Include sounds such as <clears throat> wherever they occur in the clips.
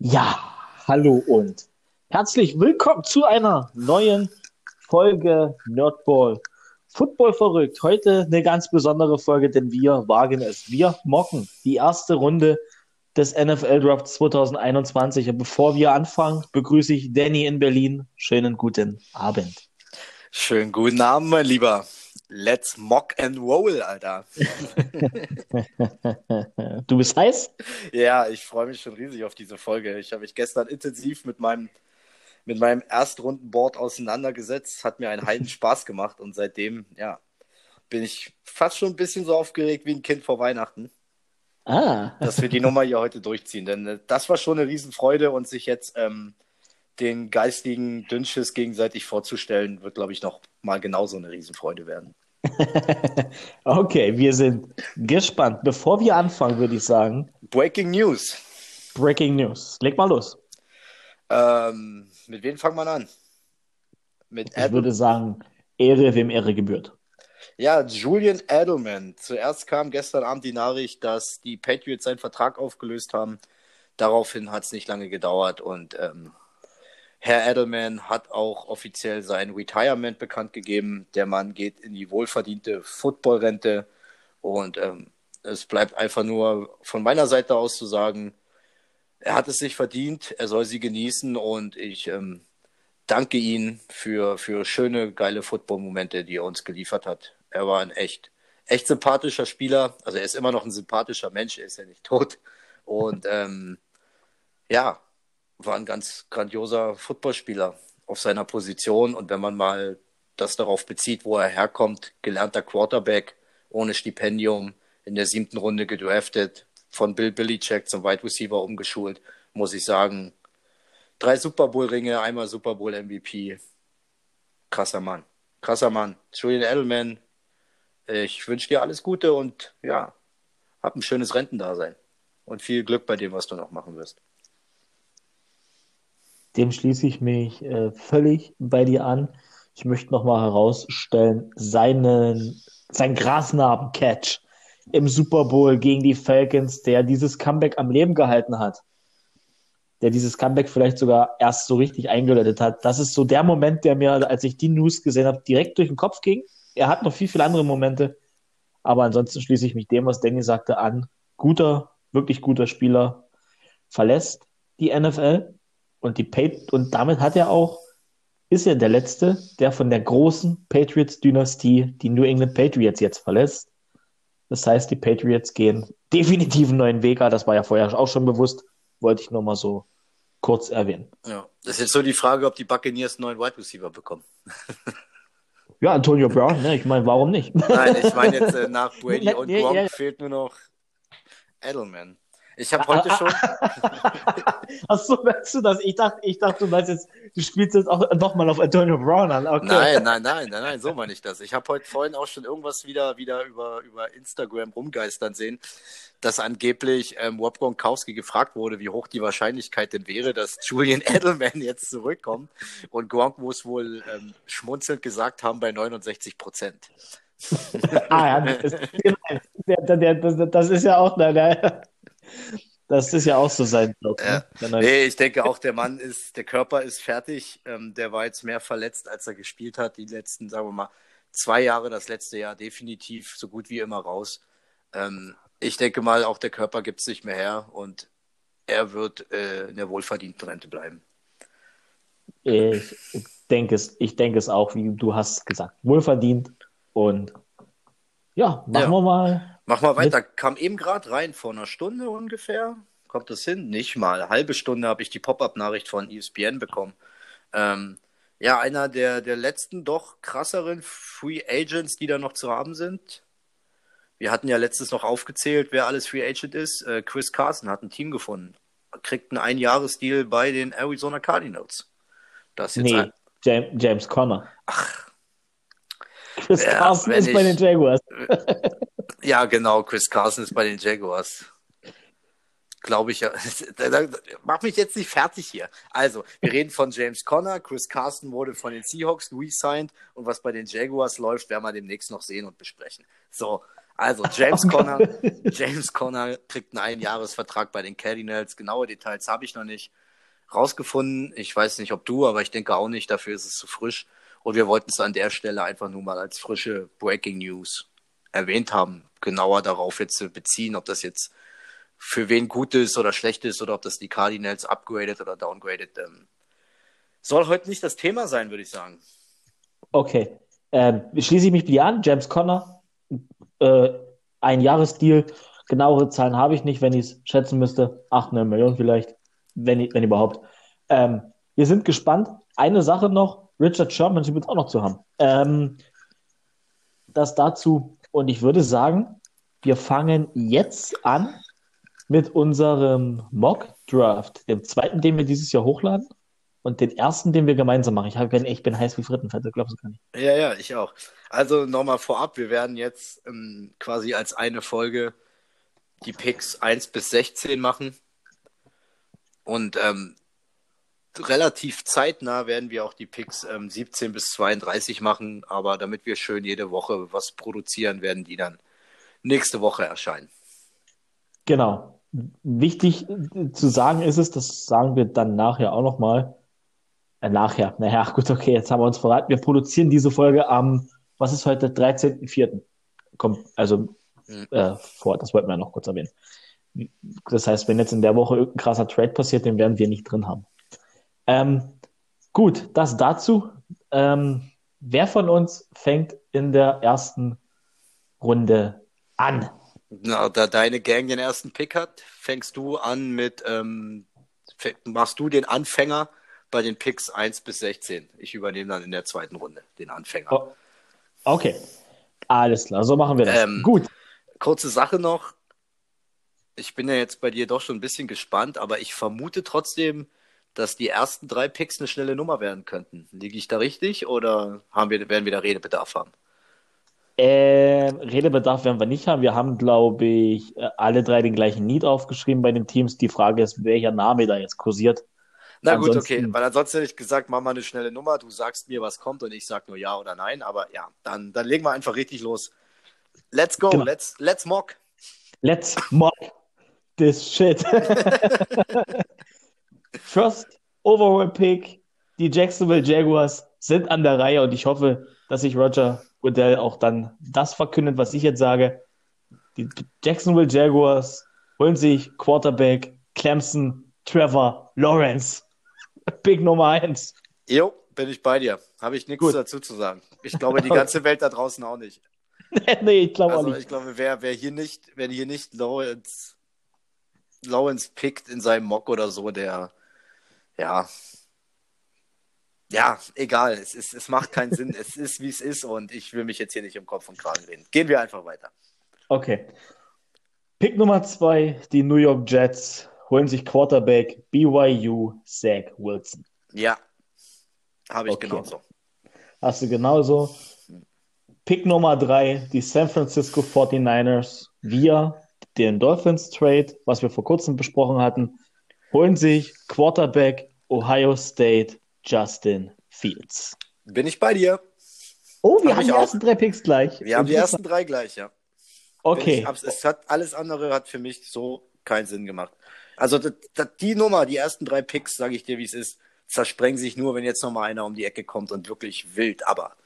Ja, hallo und herzlich willkommen zu einer neuen Folge Nerdball Football verrückt. Heute eine ganz besondere Folge, denn wir wagen es. Wir mocken die erste Runde des NFL Drafts 2021. Und bevor wir anfangen, begrüße ich Danny in Berlin. Schönen guten Abend. Schönen guten Abend, mein Lieber. Let's mock and roll, Alter. <laughs> du bist heiß? Ja, ich freue mich schon riesig auf diese Folge. Ich habe mich gestern intensiv mit meinem, mit meinem Erstrundenboard auseinandergesetzt. Hat mir einen heiden <laughs> Spaß gemacht und seitdem, ja, bin ich fast schon ein bisschen so aufgeregt wie ein Kind vor Weihnachten. Ah. dass wir die Nummer hier heute durchziehen. Denn äh, das war schon eine Riesenfreude und sich jetzt ähm, den geistigen Dünnschiss gegenseitig vorzustellen, wird, glaube ich, noch mal genauso eine Riesenfreude werden. <laughs> okay, wir sind gespannt. Bevor wir anfangen, würde ich sagen. Breaking News. Breaking News. Leg mal los. Ähm, mit wem fangen wir an? Mit ich würde sagen, Ehre, wem Ehre gebührt. Ja, Julian Edelman. Zuerst kam gestern Abend die Nachricht, dass die Patriots seinen Vertrag aufgelöst haben. Daraufhin hat es nicht lange gedauert und ähm, Herr Edelman hat auch offiziell sein Retirement bekannt gegeben. Der Mann geht in die wohlverdiente Footballrente und ähm, es bleibt einfach nur von meiner Seite aus zu sagen, er hat es sich verdient, er soll sie genießen und ich ähm, danke ihm für, für schöne, geile Football-Momente, die er uns geliefert hat. Er war ein echt, echt sympathischer Spieler. Also er ist immer noch ein sympathischer Mensch, er ist ja nicht tot. Und ähm, ja, war ein ganz grandioser Footballspieler auf seiner Position. Und wenn man mal das darauf bezieht, wo er herkommt, gelernter Quarterback, ohne Stipendium, in der siebten Runde gedraftet, von Bill Belichick zum Wide Receiver umgeschult, muss ich sagen, drei Super Bowl Ringe, einmal Super Bowl MVP. Krasser Mann. Krasser Mann. Julian Edelman, ich wünsche dir alles Gute und ja, hab ein schönes Rentendasein. Und viel Glück bei dem, was du noch machen wirst. Dem schließe ich mich äh, völlig bei dir an. Ich möchte nochmal herausstellen, seinen, sein Grasnarben-Catch im Super Bowl gegen die Falcons, der dieses Comeback am Leben gehalten hat, der dieses Comeback vielleicht sogar erst so richtig eingeläutet hat. Das ist so der Moment, der mir, als ich die News gesehen habe, direkt durch den Kopf ging. Er hat noch viel, viel andere Momente, aber ansonsten schließe ich mich dem, was Danny sagte, an. Guter, wirklich guter Spieler verlässt die NFL und die Pat und damit hat er auch, ist er der Letzte, der von der großen Patriots-Dynastie die New England Patriots jetzt verlässt. Das heißt, die Patriots gehen definitiv einen neuen Weg. Das war ja vorher auch schon bewusst. Wollte ich nur mal so kurz erwähnen. Ja, das ist jetzt so die Frage, ob die Buccaneers einen neuen Wide Receiver bekommen. <laughs> ja, Antonio Brown, ne? ich meine, warum nicht? Nein, ich meine jetzt äh, nach <laughs> Brady und Gronk ja, ja. fehlt nur noch Edelman. Ich habe heute schon. <laughs> Achso, meinst du das? Ich dachte, ich dachte, du meinst jetzt, du spielst jetzt auch nochmal auf Antonio Brown an. Okay. Nein, <laughs> nein, nein, nein, nein, so meine ich das. Ich habe heute vorhin auch schon irgendwas wieder, wieder über, über Instagram rumgeistern sehen, dass angeblich ähm, Rob Gronkowski gefragt wurde, wie hoch die Wahrscheinlichkeit denn wäre, dass Julian Edelman jetzt zurückkommt. Und Gronk muss wohl ähm, schmunzelnd gesagt haben bei 69 Prozent. <laughs> ah, ja, das, der, das, das ist ja auch, der, das ist ja auch so sein Job. Ja. Ne? Nee, ich denke auch, der Mann ist, der Körper ist fertig. Ähm, der war jetzt mehr verletzt, als er gespielt hat. Die letzten, sagen wir mal, zwei Jahre, das letzte Jahr definitiv so gut wie immer raus. Ähm, ich denke mal, auch der Körper gibt es nicht mehr her und er wird äh, in der wohlverdienten Rente bleiben. Ich denke es, ich denke es auch, wie du hast gesagt, wohlverdient. Und ja, machen ja. wir mal Mach mal weiter. Kam eben gerade rein vor einer Stunde ungefähr. Kommt das hin? Nicht mal. Halbe Stunde habe ich die Pop-up-Nachricht von ESPN bekommen. Ähm, ja, einer der, der letzten doch krasseren Free Agents, die da noch zu haben sind. Wir hatten ja letztens noch aufgezählt, wer alles Free Agent ist. Äh, Chris Carson hat ein Team gefunden. Kriegt einen Einjahresdeal bei den Arizona Cardinals. Das ist jetzt nee. James, James Conner. Ach. Chris ja, Carson ist ich... bei den Jaguars. <laughs> Ja, genau, Chris Carson ist bei den Jaguars. Glaube ich ja. <laughs> Mach mich jetzt nicht fertig hier. Also, wir reden von James Conner. Chris Carson wurde von den Seahawks re-signed und was bei den Jaguars läuft, werden wir demnächst noch sehen und besprechen. So, Also James oh Conner, James Conner kriegt einen Einjahresvertrag bei den Cardinals. Genaue Details habe ich noch nicht rausgefunden. Ich weiß nicht, ob du, aber ich denke auch nicht. Dafür ist es zu frisch. Und wir wollten es an der Stelle einfach nur mal als frische Breaking News erwähnt haben. Genauer darauf jetzt zu beziehen, ob das jetzt für wen gut ist oder schlecht ist oder ob das die Cardinals upgraded oder downgraded. Ähm, soll heute nicht das Thema sein, würde ich sagen. Okay. Ähm, schließe ich mich dir an. James Conner, äh, ein Jahresdeal. Genauere Zahlen habe ich nicht, wenn ich es schätzen müsste. 8, 9 Millionen vielleicht, wenn, wenn überhaupt. Ähm, wir sind gespannt. Eine Sache noch, Richard Sherman wird auch noch zu haben. Ähm, das dazu. Und ich würde sagen, wir fangen jetzt an mit unserem Mock Draft, dem zweiten, den wir dieses Jahr hochladen und den ersten, den wir gemeinsam machen. Ich, hab, bin, ich bin heiß wie Frittenfette, glaubst du gar nicht. Ja, ja, ich auch. Also nochmal vorab, wir werden jetzt ähm, quasi als eine Folge die Picks 1 bis 16 machen. Und ähm, relativ zeitnah werden wir auch die Picks ähm, 17 bis 32 machen. Aber damit wir schön jede Woche was produzieren, werden die dann nächste Woche erscheinen. Genau wichtig zu sagen ist es, das sagen wir dann nachher auch nochmal. Äh, nachher, naja, gut, okay, jetzt haben wir uns verraten. Wir produzieren diese Folge am, was ist heute, 13.04. Kommt, also mhm. äh, vor, das wollten wir noch kurz erwähnen. Das heißt, wenn jetzt in der Woche irgendein krasser Trade passiert, den werden wir nicht drin haben. Ähm, gut, das dazu. Ähm, wer von uns fängt in der ersten Runde an? Na, da deine Gang den ersten Pick hat, fängst du an mit, ähm, machst du den Anfänger bei den Picks 1 bis 16. Ich übernehme dann in der zweiten Runde den Anfänger. Oh. Okay. Alles klar, so machen wir das. Ähm, Gut. Kurze Sache noch. Ich bin ja jetzt bei dir doch schon ein bisschen gespannt, aber ich vermute trotzdem, dass die ersten drei Picks eine schnelle Nummer werden könnten. Liege ich da richtig oder haben wir, werden wir da Redebedarf haben? Äh, Redebedarf werden wir nicht haben. Wir haben, glaube ich, äh, alle drei den gleichen Need aufgeschrieben bei den Teams. Die Frage ist, welcher Name da jetzt kursiert. Na ansonsten... gut, okay. Weil ansonsten hätte ich gesagt, mach mal eine schnelle Nummer. Du sagst mir, was kommt und ich sag nur ja oder nein. Aber ja, dann, dann legen wir einfach richtig los. Let's go. Genau. Let's, let's mock. Let's mock this shit. <laughs> <laughs> First overall pick. Die Jacksonville Jaguars sind an der Reihe und ich hoffe, dass sich Roger Goodell auch dann das verkündet, was ich jetzt sage. Die Jacksonville Jaguars holen sich Quarterback Clemson Trevor Lawrence. <laughs> Big Nummer 1. Jo, bin ich bei dir. Habe ich nichts dazu zu sagen. Ich glaube, die <laughs> ganze Welt da draußen auch nicht. <laughs> nee, ich glaube also, auch nicht. Ich glaube, wer, wer hier nicht, wer hier nicht Lawrence, Lawrence pickt in seinem Mock oder so, der, ja, ja, egal. Es, ist, es macht keinen Sinn. <laughs> Es ist, wie es ist und ich will mich jetzt hier nicht im Kopf und Kragen reden. Gehen wir einfach weiter. Okay. Pick Nummer zwei, die New York Jets holen sich Quarterback BYU Zach Wilson. Ja, habe ich okay. genauso. Hast du genauso. Pick Nummer drei, die San Francisco 49ers via den Dolphins Trade, was wir vor kurzem besprochen hatten, holen sich Quarterback Ohio State Justin Fields. Bin ich bei dir. Oh, wir Hab haben die auch. ersten drei Picks gleich. Wir haben die ersten drei gleich, ja. Okay. Ich, es hat alles andere hat für mich so keinen Sinn gemacht. Also die Nummer, die ersten drei Picks, sage ich dir, wie es ist, zersprengen sich nur, wenn jetzt noch mal einer um die Ecke kommt und wirklich wild, aber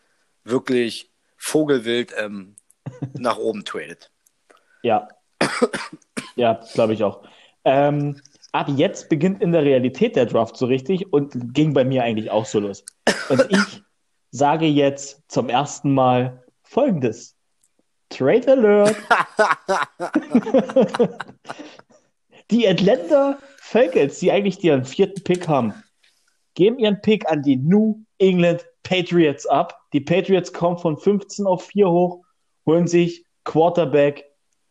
wirklich vogelwild ähm, <laughs> nach oben tradet. Ja. ja, glaube ich auch. Ähm, ab jetzt beginnt in der Realität der Draft so richtig und ging bei mir eigentlich auch so los. Und <laughs> ich sage jetzt zum ersten Mal folgendes. Trade Alert. <laughs> die Atlanta Falcons, die eigentlich ihren vierten Pick haben, geben ihren Pick an die New England Patriots ab. Die Patriots kommen von 15 auf 4 hoch, holen sich Quarterback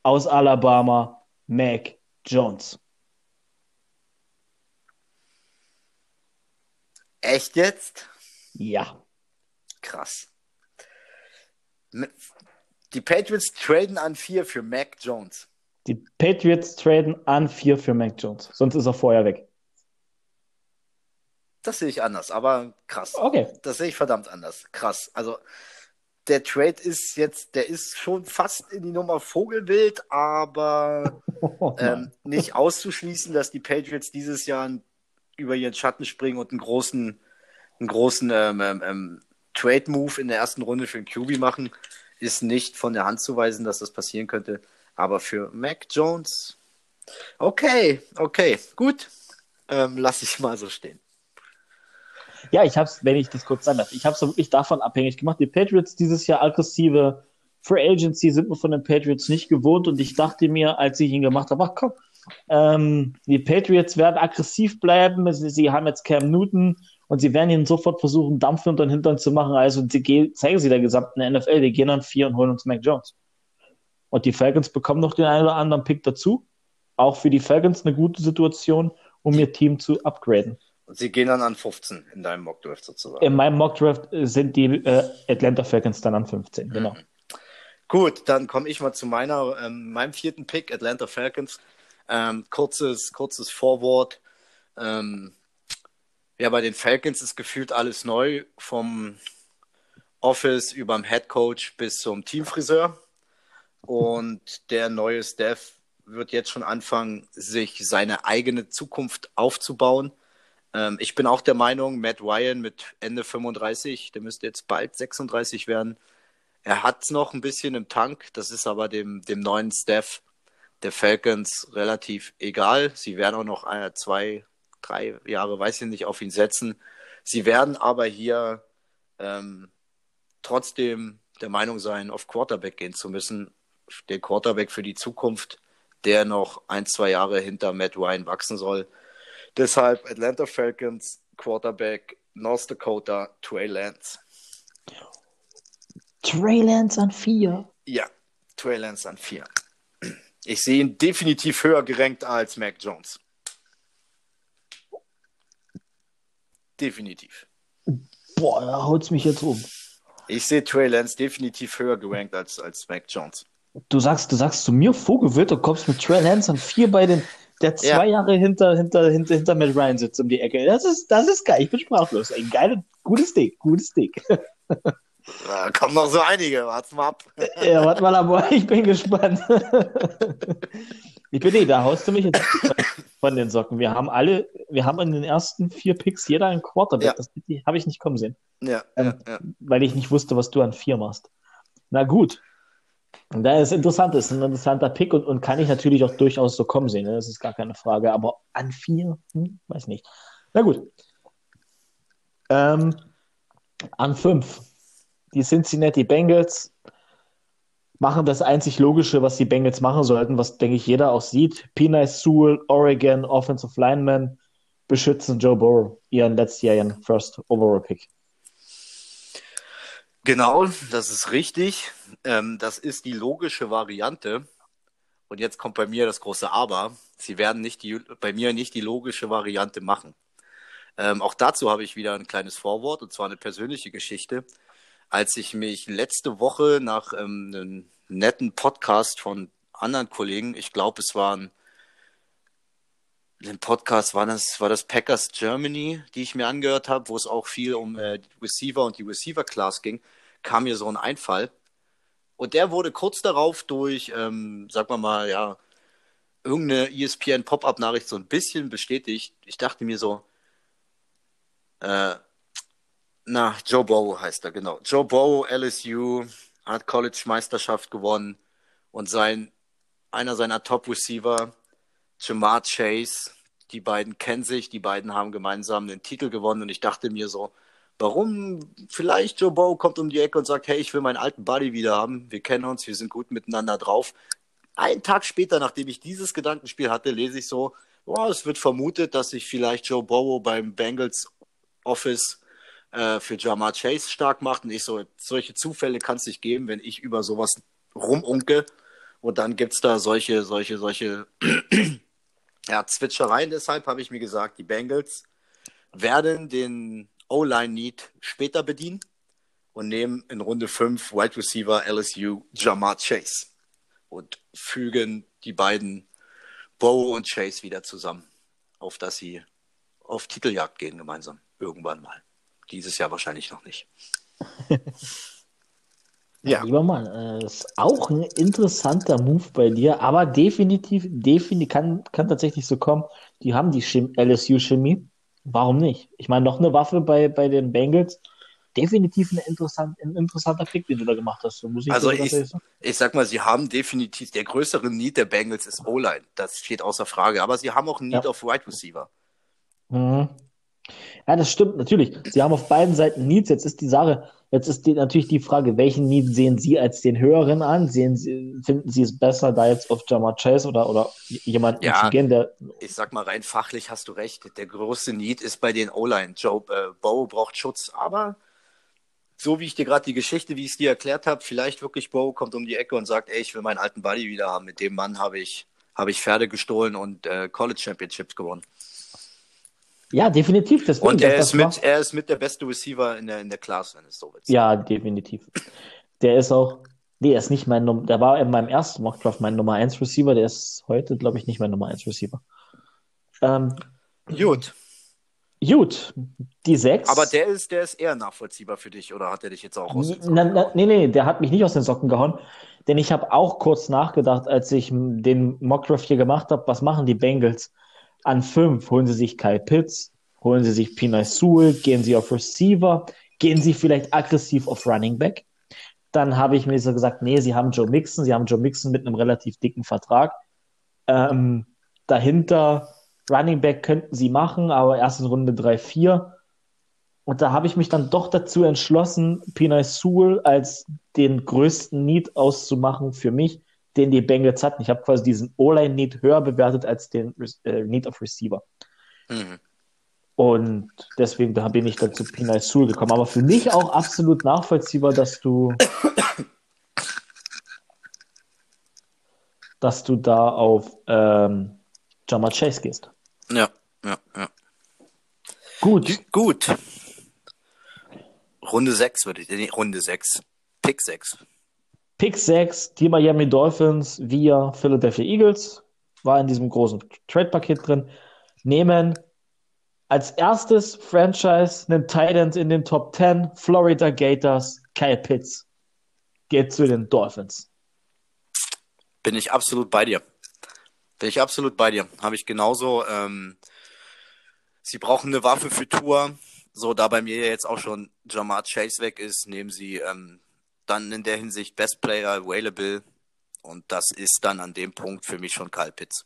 aus Alabama, Mac Jones. Echt jetzt? Ja. Krass. Die Patriots traden an 4 für Mac Jones. Die Patriots traden an 4 für Mac Jones. Sonst ist er vorher weg. Das sehe ich anders, aber krass. Okay. Das sehe ich verdammt anders. Krass. Also, der Trade ist jetzt, der ist schon fast in die Nummer Vogelwild, aber <laughs> oh, ähm, nicht auszuschließen, dass die Patriots dieses Jahr über ihren Schatten springen und einen großen, einen großen ähm, ähm, ähm Trade-Move in der ersten Runde für den QB machen, ist nicht von der Hand zu weisen, dass das passieren könnte. Aber für Mac Jones, okay, okay, gut, ähm, lasse ich mal so stehen. Ja, ich habe es, wenn ich das kurz sagen darf, ich habe es wirklich davon abhängig gemacht. Die Patriots dieses Jahr aggressive Free Agency sind wir von den Patriots nicht gewohnt und ich dachte mir, als ich ihn gemacht habe, ach komm, ähm, die Patriots werden aggressiv bleiben. Sie, sie, haben jetzt Cam Newton und sie werden ihn sofort versuchen, Dampf unter den Hintern zu machen. Also sie zeigen sie der gesamten NFL, die gehen dann vier und holen uns Mac Jones. Und die Falcons bekommen noch den einen oder anderen Pick dazu. Auch für die Falcons eine gute Situation, um ihr Team zu upgraden. Und sie gehen dann an 15 in deinem Mockdraft sozusagen. In meinem Mockdraft sind die äh, Atlanta Falcons dann an 15, mhm. genau. Gut, dann komme ich mal zu meiner, ähm, meinem vierten Pick, Atlanta Falcons. Ähm, kurzes, kurzes Vorwort. Ähm, ja, bei den Falcons ist gefühlt alles neu, vom Office über dem Head Coach bis zum Teamfriseur. Und der neue Staff wird jetzt schon anfangen, sich seine eigene Zukunft aufzubauen. Ähm, ich bin auch der Meinung, Matt Ryan mit Ende 35, der müsste jetzt bald 36 werden. Er hat es noch ein bisschen im Tank, das ist aber dem, dem neuen Staff der Falcons relativ egal. Sie werden auch noch ein, zwei, drei Jahre, weiß ich nicht, auf ihn setzen. Sie werden aber hier ähm, trotzdem der Meinung sein, auf Quarterback gehen zu müssen. Der Quarterback für die Zukunft, der noch ein, zwei Jahre hinter Matt Ryan wachsen soll. Deshalb Atlanta Falcons, Quarterback, North Dakota, Trey Lance. Trey Lance an vier? Ja, Trey Lance an vier. Ich sehe ihn definitiv höher gerankt als Mac Jones. Definitiv. Boah, da haut's mich jetzt um. Ich sehe Trey Lance definitiv höher gerankt als, als Mac Jones. Du sagst, du sagst zu mir Vogelwild, du kommst mit Trey Lance an vier bei den der zwei ja. Jahre hinter, hinter, hinter, hinter Matt Ryan sitzt um die Ecke. Das ist, das ist geil. Ich bin sprachlos. Ein geiles, gutes Ding, gutes Ding. <laughs> Da kommen noch so einige. Warte mal ab. Ja, warte mal ab. Ich bin gespannt. Ich bin eh, da haust du mich jetzt von den Socken. Wir haben alle, wir haben in den ersten vier Picks jeder einen Quarterback. Ja. Das habe ich nicht kommen sehen. Ja, ähm, ja, ja, Weil ich nicht wusste, was du an vier machst. Na gut. Da ist interessant, ist ein interessanter Pick und, und kann ich natürlich auch durchaus so kommen sehen, ne? das ist gar keine Frage, aber an vier, hm, weiß nicht. Na gut. Ähm, an fünf. Die Cincinnati Bengals machen das einzig Logische, was die Bengals machen sollten, was, denke ich, jeder auch sieht. Pina Sewell, Oregon, Offensive Lineman, beschützen Joe Burrow, ihren letztjährigen First Overall Pick. Genau, das ist richtig. Ähm, das ist die logische Variante. Und jetzt kommt bei mir das große Aber. Sie werden nicht die, bei mir nicht die logische Variante machen. Ähm, auch dazu habe ich wieder ein kleines Vorwort, und zwar eine persönliche Geschichte. Als ich mich letzte Woche nach ähm, einem netten Podcast von anderen Kollegen, ich glaube, es waren den Podcast war das, war das Packers Germany, die ich mir angehört habe, wo es auch viel um äh, Receiver und die Receiver-Class ging, kam mir so ein Einfall. Und der wurde kurz darauf durch, ähm, sag mal mal, ja, irgendeine ESPN-Pop-Up-Nachricht so ein bisschen bestätigt. Ich dachte mir so, äh, na, Joe Burrow heißt er, genau. Joe Burrow, LSU, hat College-Meisterschaft gewonnen und sein, einer seiner Top-Receiver, Jamar Chase. Die beiden kennen sich, die beiden haben gemeinsam den Titel gewonnen und ich dachte mir so, warum vielleicht Joe Bow kommt um die Ecke und sagt, hey, ich will meinen alten Buddy wieder haben, wir kennen uns, wir sind gut miteinander drauf. Einen Tag später, nachdem ich dieses Gedankenspiel hatte, lese ich so, oh, es wird vermutet, dass sich vielleicht Joe Burrow beim Bengals Office äh, für Jamar Chase stark macht. Und ich so, solche Zufälle kann es nicht geben, wenn ich über sowas rumunke. Und dann gibt es da solche, solche, solche <clears throat> ja, Zwitschereien. Deshalb habe ich mir gesagt, die Bengals werden den O-Line-Need später bedienen und nehmen in Runde 5 Wide Receiver LSU Jamar Chase und fügen die beiden Bow und Chase wieder zusammen, auf dass sie auf Titeljagd gehen gemeinsam. Irgendwann mal. Dieses Jahr wahrscheinlich noch nicht. <laughs> Ja. Lieber Mann, äh, ist auch ein interessanter Move bei dir, aber definitiv, definitiv kann, kann tatsächlich so kommen. Die haben die LSU-Chemie. Warum nicht? Ich meine, noch eine Waffe bei, bei den Bengals. Definitiv eine interessant, ein interessanter Pick, den du da gemacht hast. muss ich also ich, ich sag mal, sie haben definitiv, der größere Need der Bengals ist O-Line. Das steht außer Frage. Aber sie haben auch einen Need ja. auf Wide Receiver. Mhm. Ja, das stimmt natürlich. Sie haben auf beiden Seiten Needs. Jetzt ist die Sache, jetzt ist die, natürlich die Frage, welchen Need sehen Sie als den höheren an? Sehen Sie, finden Sie es besser, da jetzt auf Jamar Chase oder, oder jemanden ja, zu gehen, der. Ich sag mal, rein fachlich hast du recht. Der größte Need ist bei den O-Line. Joe äh, Bow braucht Schutz, aber so wie ich dir gerade die Geschichte, wie ich es dir erklärt habe, vielleicht wirklich Bow kommt um die Ecke und sagt, ey, ich will meinen alten Buddy wieder haben. Mit dem Mann habe ich, habe ich Pferde gestohlen und äh, College Championships gewonnen. Ja, definitiv. Deswegen, und er ist, mit, er ist mit der beste Receiver in der, in der Class, wenn es so wird. Ja, definitiv. Der ist auch, nee, er ist nicht mein Nummer, der war in meinem ersten Mockdraft mein Nummer 1 Receiver, der ist heute, glaube ich, nicht mein Nummer 1 Receiver. Ähm, gut. Gut, die 6. Aber der ist, der ist eher nachvollziehbar für dich, oder hat er dich jetzt auch aus den Socken na, na, Nee, nee, der hat mich nicht aus den Socken gehauen. Denn ich habe auch kurz nachgedacht, als ich den Mockdraft hier gemacht habe, was machen die Bengals? An fünf holen sie sich Kyle Pitts, holen sie sich Pina Sewell, gehen sie auf Receiver, gehen sie vielleicht aggressiv auf Running Back. Dann habe ich mir so gesagt, nee, sie haben Joe Mixon, sie haben Joe Mixon mit einem relativ dicken Vertrag. Ähm, dahinter Running Back könnten sie machen, aber erst in Runde 3, 4. Und da habe ich mich dann doch dazu entschlossen, Pina Sewell als den größten Need auszumachen für mich den die Bengals hatten. Ich habe quasi diesen O-Line-Need höher bewertet als den äh, Need of Receiver. Mhm. Und deswegen bin ich dann zu Pinay Sewell gekommen. Aber für mich auch absolut nachvollziehbar, dass du dass du da auf ähm, Jama Chase gehst. Ja, ja, ja. Gut. Gut. Runde 6 würde ich, nee, Runde 6. Pick 6. Pick 6, die Miami Dolphins via Philadelphia Eagles, war in diesem großen Trade-Paket drin, nehmen als erstes Franchise einen Titan in den Top 10, Florida Gators, Kyle Pitts. Geht zu den Dolphins. Bin ich absolut bei dir. Bin ich absolut bei dir. Habe ich genauso. Ähm, sie brauchen eine Waffe für Tour. So, da bei mir jetzt auch schon Jamar Chase weg ist, nehmen sie ähm, dann in der Hinsicht Best Player Available und das ist dann an dem Punkt für mich schon Kyle Pitts.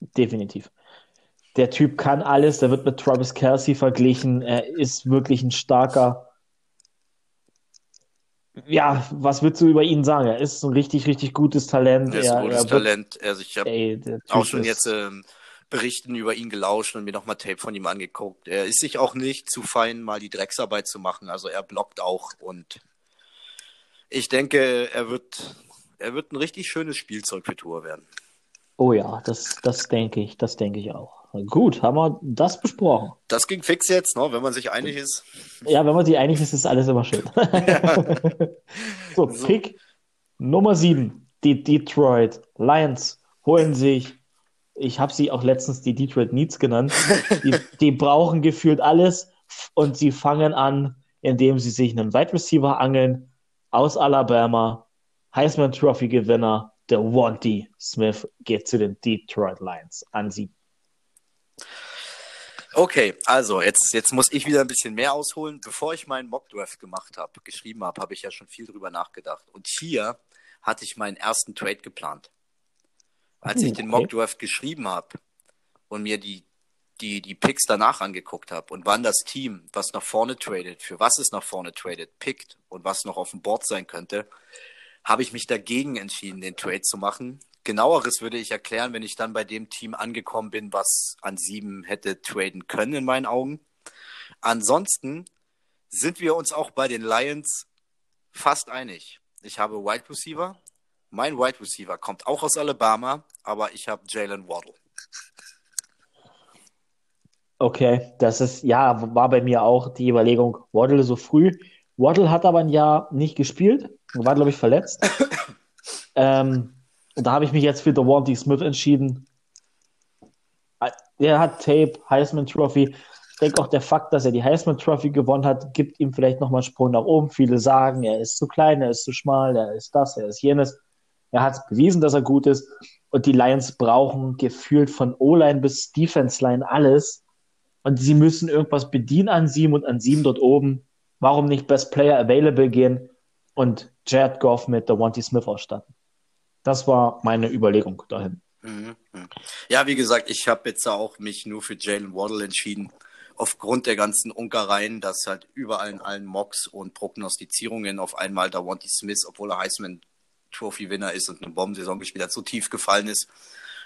Definitiv. Der Typ kann alles, der wird mit Travis Kelsey verglichen, er ist wirklich ein starker. Ja, was würdest du über ihn sagen? Er ist ein richtig, richtig gutes Talent. Er ist ein gutes er Talent. Also ich habe auch schon jetzt ähm, Berichten über ihn gelauscht und mir nochmal Tape von ihm angeguckt. Er ist sich auch nicht zu fein, mal die Drecksarbeit zu machen. Also er blockt auch und ich denke, er wird, er wird ein richtig schönes Spielzeug für Tour werden. Oh ja, das, das denke ich, das denke ich auch. Gut, haben wir das besprochen. Das ging fix jetzt, ne, wenn man sich einig ist. Ja, wenn man sich einig ist, ist alles immer schön. Ja. <laughs> so, so, Pick Nummer 7. Die Detroit Lions holen sich, ich habe sie auch letztens die Detroit Needs genannt, die, die brauchen gefühlt alles und sie fangen an, indem sie sich einen Wide Receiver angeln, aus Alabama, Heisman Trophy Gewinner, der Wanty Smith geht zu den Detroit Lions an sie. Okay, also jetzt, jetzt muss ich wieder ein bisschen mehr ausholen. Bevor ich meinen Mockdraft gemacht habe, geschrieben habe, habe ich ja schon viel drüber nachgedacht. Und hier hatte ich meinen ersten Trade geplant. Als ich den Mockdraft geschrieben habe und mir die die, die Picks danach angeguckt habe und wann das Team, was nach vorne tradet, für was es nach vorne tradet, pickt und was noch auf dem Board sein könnte, habe ich mich dagegen entschieden, den Trade zu machen. Genaueres würde ich erklären, wenn ich dann bei dem Team angekommen bin, was an sieben hätte traden können, in meinen Augen. Ansonsten sind wir uns auch bei den Lions fast einig. Ich habe Wide Receiver. Mein Wide Receiver kommt auch aus Alabama, aber ich habe Jalen Waddle. Okay, das ist, ja, war bei mir auch die Überlegung, Waddle so früh. Waddle hat aber ein Jahr nicht gespielt, war, glaube ich, verletzt. <coughs> ähm, und da habe ich mich jetzt für The Wanty Smith entschieden. Er hat Tape, Heisman Trophy. Ich denke auch der Fakt, dass er die Heisman Trophy gewonnen hat, gibt ihm vielleicht nochmal einen Sprung nach oben. Viele sagen, er ist zu klein, er ist zu schmal, er ist das, er ist jenes. Er hat bewiesen, dass er gut ist. Und die Lions brauchen gefühlt von O-Line bis Defense-Line alles. Und sie müssen irgendwas bedienen an sieben und an sieben dort oben. Warum nicht Best Player Available gehen und Jared Goff mit der Wanty Smith ausstatten? Das war meine Überlegung dahin. Mhm, mhm. Ja, wie gesagt, ich habe jetzt auch mich nur für Jalen Waddle entschieden. Aufgrund der ganzen Unkereien, dass halt überall in allen Mocks und Prognostizierungen auf einmal da Wanty Smith, obwohl er Heisman Trophy-Winner ist und eine Bombensaison gespielt hat, so tief gefallen ist,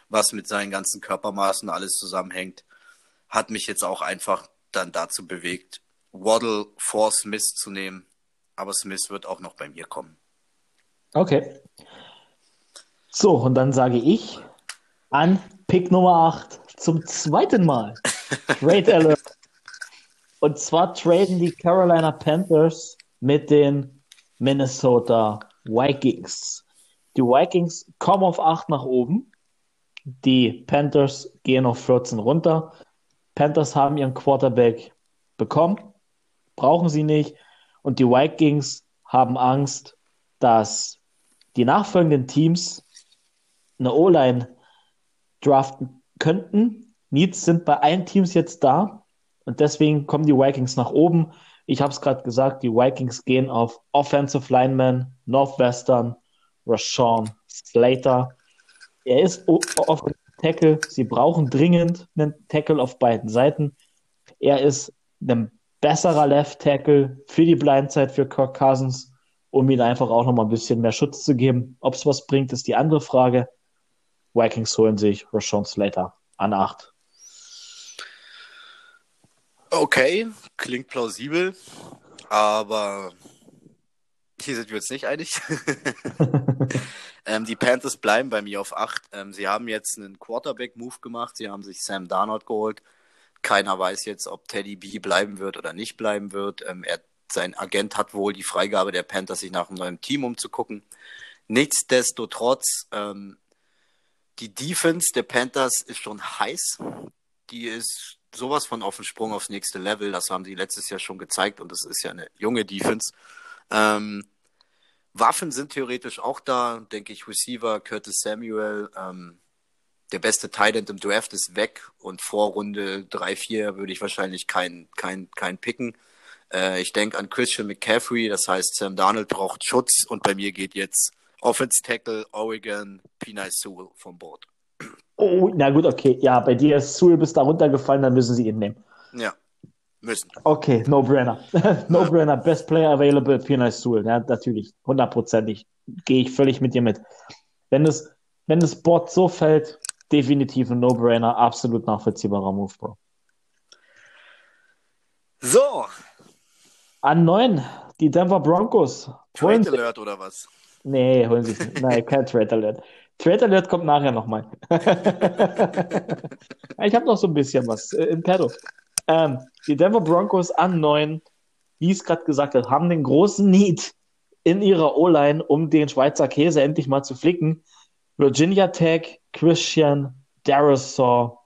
was mit seinen ganzen Körpermaßen alles zusammenhängt, hat mich jetzt auch einfach dann dazu bewegt, Waddle vor Smith zu nehmen. Aber Smith wird auch noch bei mir kommen. Okay. So, und dann sage ich an Pick Nummer 8 zum zweiten Mal. <laughs> Trade Alert. Und zwar traden die Carolina Panthers mit den Minnesota Vikings. Die Vikings kommen auf 8 nach oben. Die Panthers gehen auf 14 runter. Panthers haben ihren Quarterback bekommen, brauchen sie nicht. Und die Vikings haben Angst, dass die nachfolgenden Teams eine O-Line draften könnten. Needs sind bei allen Teams jetzt da und deswegen kommen die Vikings nach oben. Ich habe es gerade gesagt, die Vikings gehen auf Offensive Lineman, Northwestern, Rashawn Slater. Er ist auf Tackle. Sie brauchen dringend einen Tackle auf beiden Seiten. Er ist ein besserer Left Tackle für die Blindzeit für Kirk Cousins, um ihm einfach auch noch mal ein bisschen mehr Schutz zu geben. Ob es was bringt, ist die andere Frage. Vikings holen sich Rashawn Slater an 8. Okay, klingt plausibel, aber hier sind wir uns nicht einig. <laughs> <laughs> ähm, die Panthers bleiben bei mir auf 8. Ähm, sie haben jetzt einen Quarterback-Move gemacht. Sie haben sich Sam Darnold geholt. Keiner weiß jetzt, ob Teddy B bleiben wird oder nicht bleiben wird. Ähm, er, sein Agent hat wohl die Freigabe der Panthers, sich nach einem neuen Team umzugucken. Nichtsdestotrotz ähm, die Defense der Panthers ist schon heiß. Die ist sowas von auf dem Sprung aufs nächste Level. Das haben sie letztes Jahr schon gezeigt und das ist ja eine junge Defense. Ähm, Waffen sind theoretisch auch da, denke ich. Receiver, Curtis Samuel, ähm, der beste Tight im Draft ist weg und vor Runde 3, 4 würde ich wahrscheinlich keinen kein, kein picken. Äh, ich denke an Christian McCaffrey, das heißt, Sam Darnold braucht Schutz und bei mir geht jetzt Offense Tackle Oregon, Pinay Sewell vom Board. Oh, na gut, okay. Ja, bei dir ist Sewell bis da runtergefallen, dann müssen sie ihn nehmen. Ja, müssen. Okay, no-brainer. <laughs> no-brainer, best player available, Pinay Sewell. Ja, natürlich, hundertprozentig. Gehe ich völlig mit dir mit. Wenn das, wenn das Board so fällt, definitiv ein No-Brainer, absolut nachvollziehbarer Move, Bro. So. An neun, die Denver Broncos. Trade Alert oder was? Nee, holen Sie. Nein, kein Trade Alert. Trade Alert kommt nachher nochmal. <laughs> ich habe noch so ein bisschen was äh, im Petto. Ähm, die Denver Broncos an 9, wie es gerade gesagt habe, haben den großen Need in ihrer O-Line, um den Schweizer Käse endlich mal zu flicken. Virginia Tech, Christian Darasaw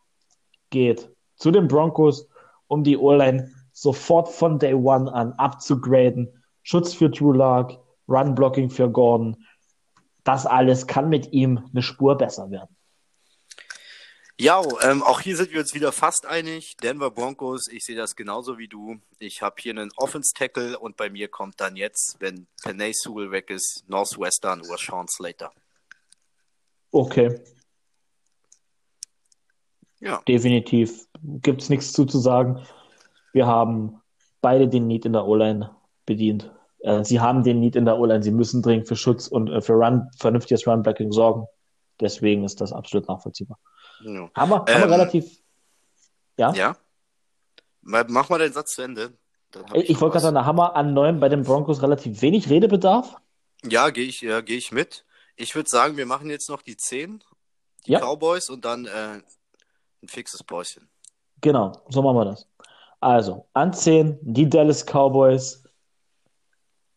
geht zu den Broncos, um die O-Line sofort von Day One an abzugraden. Schutz für Drew Lark, Run-Blocking für Gordon. Das alles kann mit ihm eine Spur besser werden. Ja, ähm, auch hier sind wir uns wieder fast einig. Denver Broncos, ich sehe das genauso wie du. Ich habe hier einen Offense-Tackle und bei mir kommt dann jetzt, wenn Penay Sewell weg ist, Northwestern oder Sean Slater. Okay. Ja. Definitiv. Gibt es nichts zuzusagen. Wir haben beide den Need in der O-Line bedient. Äh, sie haben den Need in der O-Line. Sie müssen dringend für Schutz und äh, für Run, vernünftiges Run-Blocking sorgen. Deswegen ist das absolut nachvollziehbar. Ja. Haben, wir, ähm, haben wir relativ. Ja? Ja. Mach mal den Satz zu Ende. Ich, ich wollte gerade sagen, da haben wir an neun bei den Broncos relativ wenig Redebedarf. Ja, gehe ich, ja, geh ich mit. Ich würde sagen, wir machen jetzt noch die 10, die ja. Cowboys und dann äh, ein fixes Päuschen. Genau, so machen wir das. Also, an 10 die Dallas Cowboys,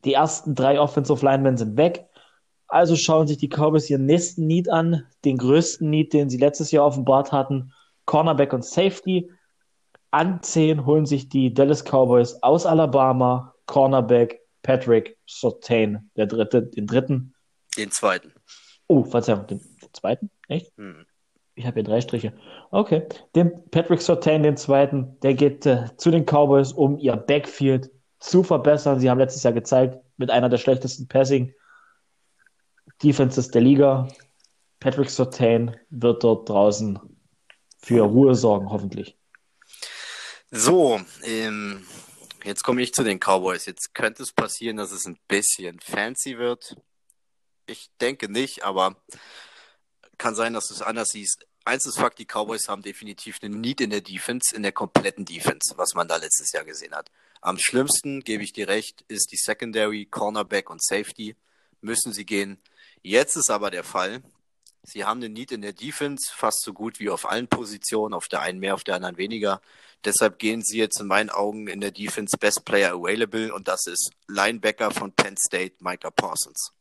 die ersten drei Offensive Linemen sind weg. Also schauen sich die Cowboys ihren nächsten Need an, den größten Need, den sie letztes Jahr offenbart hatten, Cornerback und Safety. An 10 holen sich die Dallas Cowboys aus Alabama Cornerback Patrick Surtain, der dritte, den dritten. Den zweiten. Oh, Verzeihung, den, den zweiten? Echt? Hm. Ich habe hier drei Striche. Okay. Den Patrick Surtain, den zweiten, der geht äh, zu den Cowboys, um ihr Backfield zu verbessern. Sie haben letztes Jahr gezeigt, mit einer der schlechtesten Passing Defenses der Liga. Patrick Surtain wird dort draußen für Ruhe sorgen, hoffentlich. So, ähm, jetzt komme ich zu den Cowboys. Jetzt könnte es passieren, dass es ein bisschen fancy wird. Ich denke nicht, aber kann sein, dass du es anders siehst. Eins ist Fakt, die Cowboys haben definitiv einen Need in der Defense, in der kompletten Defense, was man da letztes Jahr gesehen hat. Am schlimmsten, gebe ich dir recht, ist die Secondary, Cornerback und Safety. Müssen sie gehen. Jetzt ist aber der Fall, sie haben den Need in der Defense fast so gut wie auf allen Positionen, auf der einen mehr, auf der anderen weniger. Deshalb gehen sie jetzt in meinen Augen in der Defense Best Player Available und das ist Linebacker von Penn State, Micah Parsons.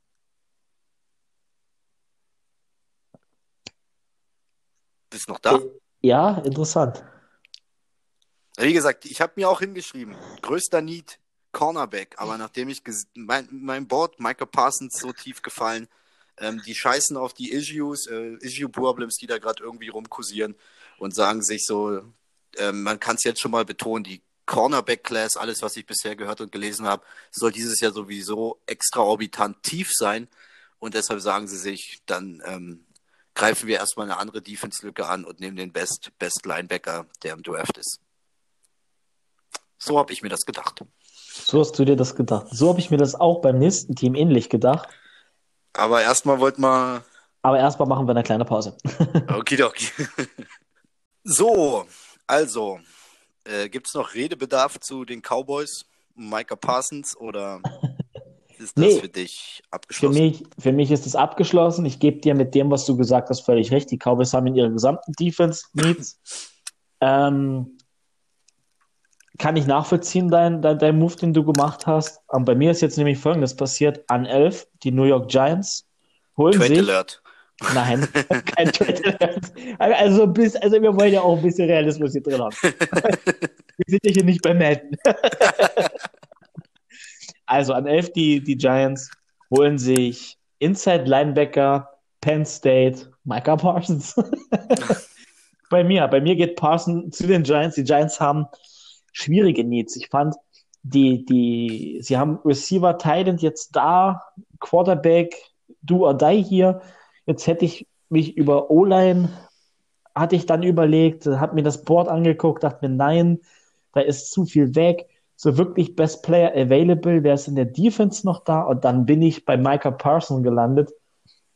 Bist noch da? Ja, interessant. Wie gesagt, ich habe mir auch hingeschrieben, größter Need Cornerback, aber nachdem ich mein, mein Board Michael Parsons so tief gefallen, ähm, die scheißen auf die Issues, äh, Issue Problems, die da gerade irgendwie rumkursieren und sagen sich so, äh, man kann es jetzt schon mal betonen, die Cornerback Class, alles was ich bisher gehört und gelesen habe, soll dieses Jahr sowieso extraorbitant tief sein und deshalb sagen sie sich, dann ähm, greifen wir erstmal eine andere Defense-Lücke an und nehmen den Best, Best Linebacker, der im Draft ist. So habe ich mir das gedacht. So hast du dir das gedacht. So habe ich mir das auch beim nächsten Team ähnlich gedacht. Aber erstmal wollten wir. Aber erstmal machen wir eine kleine Pause. <laughs> okay, okay. <laughs> so, also, äh, gibt es noch Redebedarf zu den Cowboys, Micah Parsons oder <laughs> ist das nee, für dich abgeschlossen? Für mich, für mich ist es abgeschlossen. Ich gebe dir mit dem, was du gesagt hast, völlig recht. Die Cowboys haben in ihrer gesamten Defense Needs. ähm, kann ich nachvollziehen, dein, dein, dein Move, den du gemacht hast. Und bei mir ist jetzt nämlich folgendes passiert. An 11, die New York Giants holen Trade sich... Alert. Nein, <laughs> kein Trade Alert. Also, bis, also wir wollen ja auch ein bisschen Realismus hier drin haben. <laughs> wir sind ja hier nicht bei Madden. <laughs> also an 11, die, die Giants holen sich Inside Linebacker, Penn State, Micah Parsons. bei mir, bei mir geht Parsons zu den Giants. Die Giants haben schwierige Needs. Ich fand, die, die, sie haben Receiver Thailand jetzt da, Quarterback, do or die hier. Jetzt hätte ich mich über O-Line, hatte ich dann überlegt, habe mir das Board angeguckt, dachte mir, nein, da ist zu viel weg. So wirklich Best Player Available, wer ist in der Defense noch da? Und dann bin ich bei Micah Parson gelandet.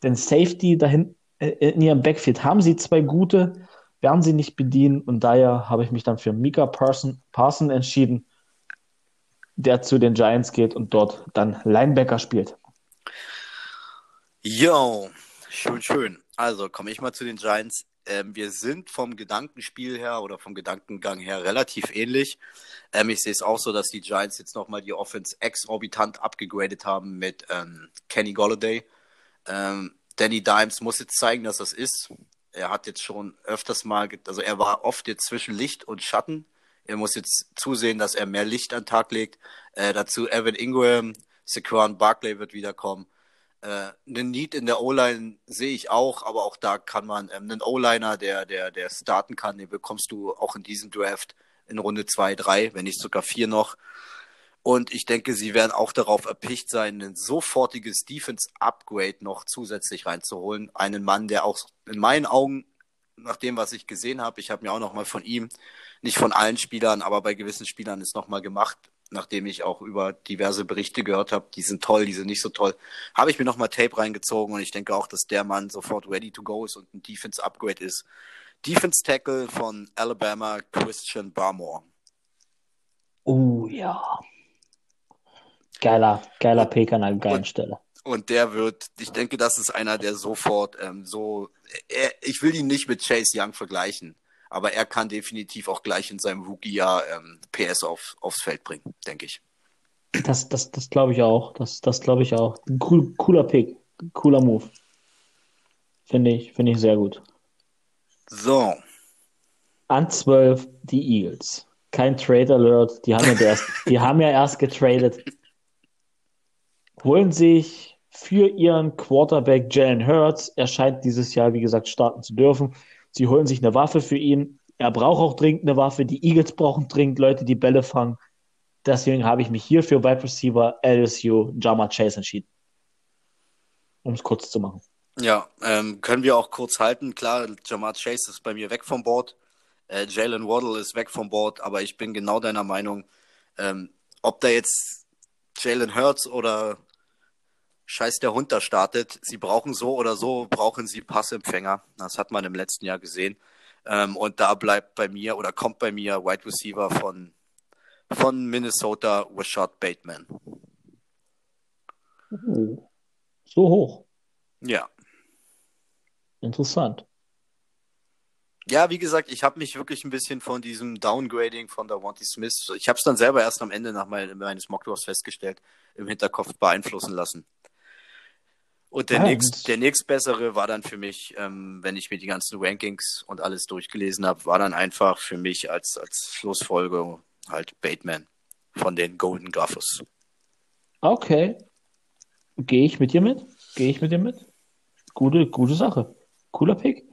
Denn Safety dahin äh, in ihrem Backfield haben sie zwei gute, werden sie nicht bedienen und daher habe ich mich dann für Mika Parson, Parson entschieden, der zu den Giants geht und dort dann Linebacker spielt. Yo, schön, schön. Also komme ich mal zu den Giants. Ähm, wir sind vom Gedankenspiel her oder vom Gedankengang her relativ ähnlich. Ähm, ich sehe es auch so, dass die Giants jetzt nochmal die Offense exorbitant abgegradet haben mit ähm, Kenny Golladay. Ähm, Danny Dimes muss jetzt zeigen, dass das ist er hat jetzt schon öfters mal, also er war oft jetzt zwischen Licht und Schatten. Er muss jetzt zusehen, dass er mehr Licht an den Tag legt. Äh, dazu Evan Ingram, Saquon Barkley wird wiederkommen. Äh, einen Need in der O-Line sehe ich auch, aber auch da kann man ähm, einen O-Liner, der, der, der starten kann, den bekommst du auch in diesem Draft in Runde 2, 3, wenn nicht sogar 4 noch. Und ich denke, sie werden auch darauf erpicht sein, ein sofortiges Defense-Upgrade noch zusätzlich reinzuholen. Einen Mann, der auch in meinen Augen, nach dem, was ich gesehen habe, ich habe mir auch noch mal von ihm, nicht von allen Spielern, aber bei gewissen Spielern ist noch mal gemacht, nachdem ich auch über diverse Berichte gehört habe, die sind toll, die sind nicht so toll, habe ich mir noch mal Tape reingezogen und ich denke auch, dass der Mann sofort ready to go ist und ein Defense-Upgrade ist. Defense Tackle von Alabama, Christian Barmore. Oh ja. Geiler, geiler Pick an einer geilen und, Stelle. Und der wird, ich denke, das ist einer, der sofort ähm, so, er, ich will ihn nicht mit Chase Young vergleichen, aber er kann definitiv auch gleich in seinem Rookie-Jahr ähm, PS auf, aufs Feld bringen, denke ich. Das, das, das glaube ich auch. Das, das glaube ich auch. Cool, cooler Pick, cooler Move. Finde ich, finde ich sehr gut. So. An 12 die Eagles. Kein Trade Alert. Die haben ja erst, die haben ja erst getradet. Holen sich für ihren Quarterback Jalen Hurts. Er scheint dieses Jahr, wie gesagt, starten zu dürfen. Sie holen sich eine Waffe für ihn. Er braucht auch dringend eine Waffe. Die Eagles brauchen dringend Leute, die Bälle fangen. Deswegen habe ich mich hier für Wide Receiver LSU Jama Chase entschieden. Um es kurz zu machen. Ja, ähm, können wir auch kurz halten. Klar, Jamar Chase ist bei mir weg vom Board. Äh, Jalen Waddle ist weg vom Board, aber ich bin genau deiner Meinung. Ähm, ob da jetzt Jalen Hurts oder Scheiß der Hund da startet, sie brauchen so oder so, brauchen sie Passempfänger. Das hat man im letzten Jahr gesehen. Ähm, und da bleibt bei mir oder kommt bei mir Wide Receiver von, von Minnesota, Rashad Bateman. Oh, so hoch. Ja. Interessant. Ja, wie gesagt, ich habe mich wirklich ein bisschen von diesem Downgrading von der Wanty Smith, ich habe es dann selber erst am Ende nach mein, meines Mockdraws festgestellt, im Hinterkopf beeinflussen lassen. Und der, ah, nächst, der nächstbessere war dann für mich, ähm, wenn ich mir die ganzen Rankings und alles durchgelesen habe, war dann einfach für mich als, als Schlussfolge halt Bateman von den Golden Gophers. Okay. Gehe ich mit dir mit? Gehe ich mit dir mit? Gute, gute Sache. Cooler Pick.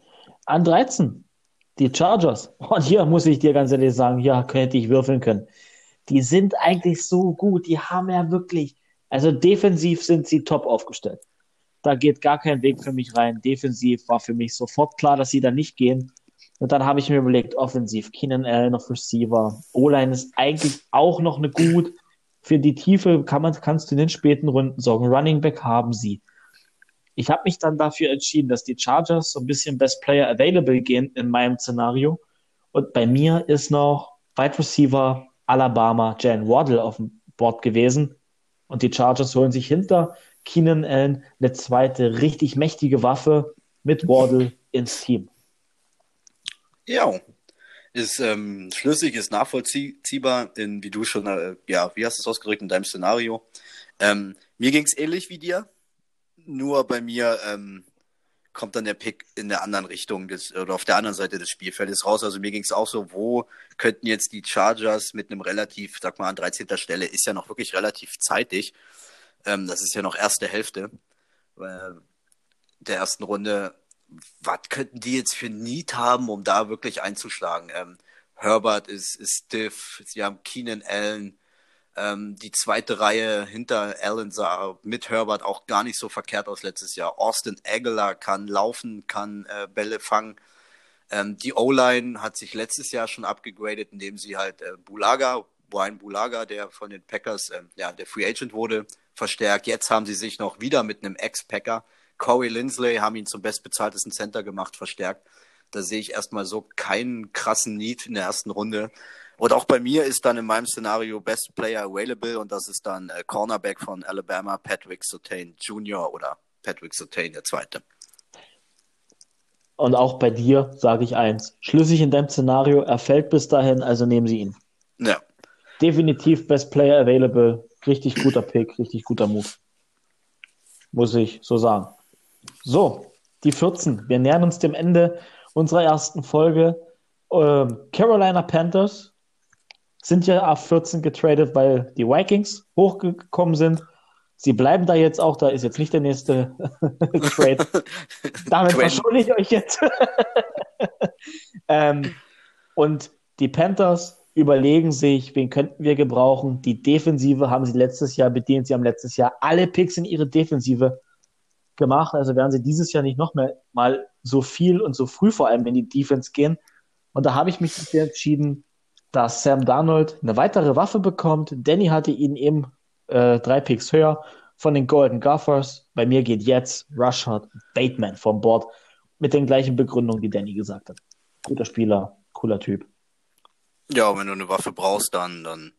An 13. Die Chargers. <laughs> Und hier muss ich dir ganz ehrlich sagen, ja, hätte ich würfeln können. Die sind eigentlich so gut. Die haben ja wirklich, also defensiv sind sie top aufgestellt. Da geht gar kein Weg für mich rein. Defensiv war für mich sofort klar, dass sie da nicht gehen. Und dann habe ich mir überlegt, offensiv, Keenan Allen auf Receiver. O-Line ist eigentlich auch noch eine gut. Für die Tiefe kann man, kannst du in den späten Runden sorgen. Running Back haben sie. Ich habe mich dann dafür entschieden, dass die Chargers so ein bisschen Best Player Available gehen in meinem Szenario. Und bei mir ist noch Wide Receiver Alabama Jan Waddle auf dem Board gewesen. Und die Chargers holen sich hinter Keenan Allen eine zweite richtig mächtige Waffe mit Waddle ins Team. Ja, ist ähm, schlüssig, ist nachvollziehbar, in, wie du schon, äh, ja, wie hast du es ausgedrückt in deinem Szenario. Ähm, mir ging es ähnlich wie dir, nur bei mir ähm, kommt dann der Pick in der anderen Richtung des, oder auf der anderen Seite des Spielfeldes raus. Also mir ging es auch so, wo könnten jetzt die Chargers mit einem relativ, sag mal, an 13. Stelle, ist ja noch wirklich relativ zeitig, ähm, das ist ja noch erste Hälfte äh, der ersten Runde. Was könnten die jetzt für Need haben, um da wirklich einzuschlagen? Ähm, Herbert ist, ist stiff, sie haben Keenan Allen. Ähm, die zweite Reihe hinter Allen sah mit Herbert auch gar nicht so verkehrt aus letztes Jahr. Austin Aguilar kann laufen, kann äh, Bälle fangen. Ähm, die O-Line hat sich letztes Jahr schon abgegradet, indem sie halt äh, Bulaga, Brian Bulaga, der von den Packers, äh, ja, der Free Agent wurde, verstärkt. Jetzt haben sie sich noch wieder mit einem Ex-Packer, Corey Lindsley, haben ihn zum bestbezahltesten Center gemacht, verstärkt. Da sehe ich erstmal so keinen krassen Need in der ersten Runde. Und auch bei mir ist dann in meinem Szenario Best Player Available und das ist dann äh, Cornerback von Alabama, Patrick Sotain Jr. oder Patrick Sotain der Zweite. Und auch bei dir sage ich eins. Schlüssig in deinem Szenario, er fällt bis dahin, also nehmen Sie ihn. Ja. Definitiv Best Player Available richtig guter Pick, richtig guter Move. Muss ich so sagen. So, die 14. Wir nähern uns dem Ende unserer ersten Folge. Ähm, Carolina Panthers sind ja auf 14 getradet, weil die Vikings hochgekommen sind. Sie bleiben da jetzt auch, da ist jetzt nicht der nächste <laughs> Trade. Damit verschone ich euch jetzt. <laughs> ähm, und die Panthers überlegen sich, wen könnten wir gebrauchen. Die Defensive haben sie letztes Jahr bedient. Sie haben letztes Jahr alle Picks in ihre Defensive gemacht. Also werden sie dieses Jahr nicht noch mehr mal so viel und so früh vor allem in die Defense gehen. Und da habe ich mich dafür entschieden, dass Sam Darnold eine weitere Waffe bekommt. Danny hatte ihn eben äh, drei Picks höher von den Golden Gophers. Bei mir geht jetzt Rushard Bateman vom Board mit den gleichen Begründungen, die Danny gesagt hat. Guter Spieler, cooler Typ. Ja, wenn du eine Waffe brauchst, dann, dann.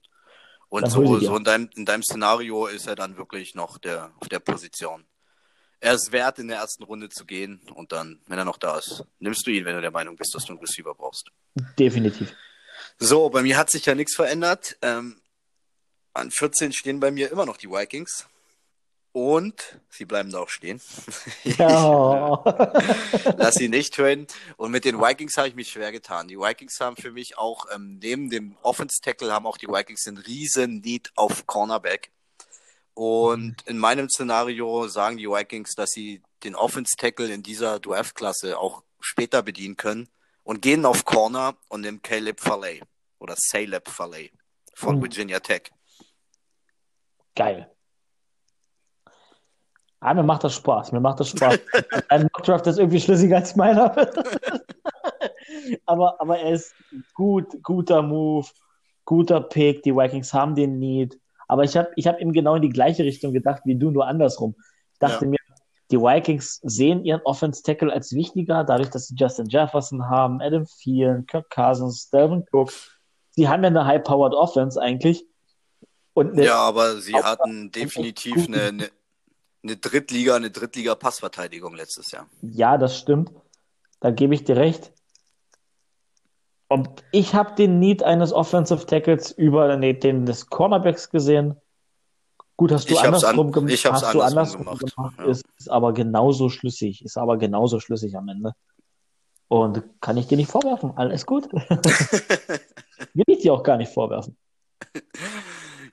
Und dann so, so in, deinem, in deinem Szenario ist er dann wirklich noch der, auf der Position. Er ist wert, in der ersten Runde zu gehen und dann, wenn er noch da ist, nimmst du ihn, wenn du der Meinung bist, dass du einen Receiver brauchst. Definitiv. So, bei mir hat sich ja nichts verändert. Ähm, an 14 stehen bei mir immer noch die Vikings. Und sie bleiben da auch stehen. Ja. <laughs> Lass sie nicht traden. Und mit den Vikings habe ich mich schwer getan. Die Vikings haben für mich auch, ähm, neben dem Offense-Tackle, haben auch die Vikings einen riesen Need auf Cornerback. Und in meinem Szenario sagen die Vikings, dass sie den Offense-Tackle in dieser Draft-Klasse auch später bedienen können und gehen auf Corner und nehmen Caleb Farley oder Caleb Farley von mhm. Virginia Tech. Geil. Ah, mir macht das Spaß. Mir macht das Spaß. <laughs> Ein Mockdraft ist irgendwie schlüssiger als meiner. <laughs> aber, aber er ist gut, guter Move, guter Pick. Die Vikings haben den Need. Aber ich habe ich hab eben genau in die gleiche Richtung gedacht wie du, nur andersrum. Ich dachte ja. mir, die Vikings sehen ihren Offense Tackle als wichtiger, dadurch, dass sie Justin Jefferson haben, Adam Thielen, Kirk Cousins, Delvin Cook. Sie haben ja eine High-Powered Offense eigentlich. ja, aber sie hatten definitiv eine, eine, eine Drittliga, eine Drittliga-Passverteidigung letztes Jahr. Ja, das stimmt. Da gebe ich dir recht. Und ich habe den Need eines Offensive Tackles über den des Cornerbacks gesehen. Gut, hast du ich andersrum, an, ich hast andersrum, andersrum gemacht. gemacht ja. ist, ist aber genauso schlüssig. Ist aber genauso schlüssig am Ende. Und kann ich dir nicht vorwerfen. Alles gut. <laughs> Will ich dir auch gar nicht vorwerfen.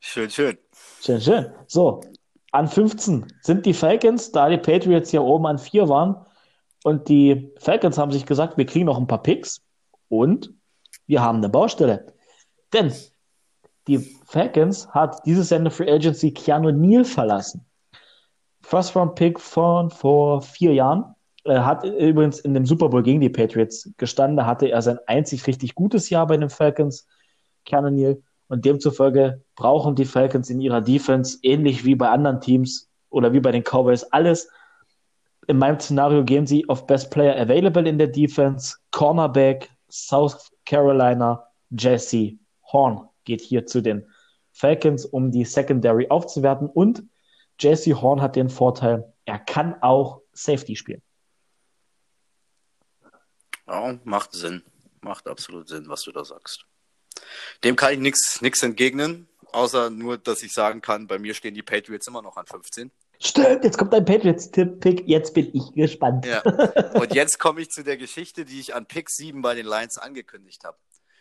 Schön, schön. Schön, schön. So, an 15 sind die Falcons, da die Patriots hier oben an 4 waren. Und die Falcons haben sich gesagt, wir kriegen noch ein paar Picks und wir haben eine Baustelle. Denn die Falcons hat dieses der Free Agency Keanu Neal verlassen. First Round Pick von vor vier Jahren. Er hat übrigens in dem Super Bowl gegen die Patriots gestanden. Da hatte er sein einzig richtig gutes Jahr bei den Falcons, Keanu Neal. Und demzufolge brauchen die Falcons in ihrer Defense, ähnlich wie bei anderen Teams oder wie bei den Cowboys, alles. In meinem Szenario gehen sie auf Best Player Available in der Defense. Cornerback, South Carolina, Jesse Horn geht hier zu den Falcons, um die Secondary aufzuwerten. Und Jesse Horn hat den Vorteil, er kann auch Safety spielen. Ja, macht Sinn. Macht absolut Sinn, was du da sagst. Dem kann ich nichts entgegnen, außer nur, dass ich sagen kann, bei mir stehen die Patriots immer noch an 15. Stimmt, jetzt kommt ein Patriots-Pick, jetzt bin ich gespannt. Ja. <laughs> Und jetzt komme ich zu der Geschichte, die ich an Pick 7 bei den Lions angekündigt habe.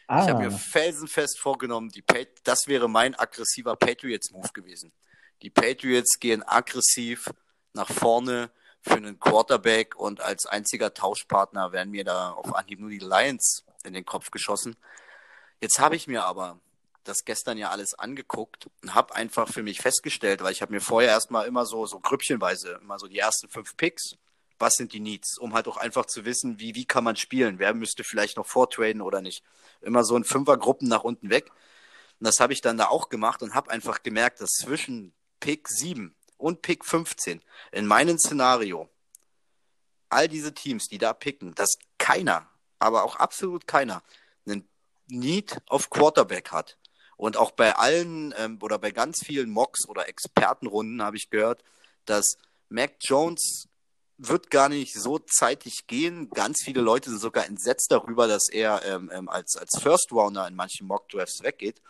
Ah. Ich habe mir felsenfest vorgenommen, die das wäre mein aggressiver Patriots-Move gewesen. Die Patriots gehen aggressiv nach vorne für einen Quarterback und als einziger Tauschpartner werden mir da auf Anhieb nur die Lions in den Kopf geschossen. Jetzt habe ich mir aber das gestern ja alles angeguckt und habe einfach für mich festgestellt, weil ich habe mir vorher erstmal immer so, so grüppchenweise, immer so die ersten fünf Picks, was sind die Needs, um halt auch einfach zu wissen, wie, wie kann man spielen, wer müsste vielleicht noch vortraden oder nicht. Immer so in Fünfergruppen nach unten weg. Und das habe ich dann da auch gemacht und habe einfach gemerkt, dass zwischen Pick 7 und Pick 15 in meinem Szenario all diese Teams, die da picken, dass keiner, aber auch absolut keiner Need auf Quarterback hat. Und auch bei allen ähm, oder bei ganz vielen Mocks oder Expertenrunden habe ich gehört, dass Mac Jones wird gar nicht so zeitig gehen. Ganz viele Leute sind sogar entsetzt darüber, dass er ähm, ähm, als, als First Rounder in manchen Mock Drafts weggeht.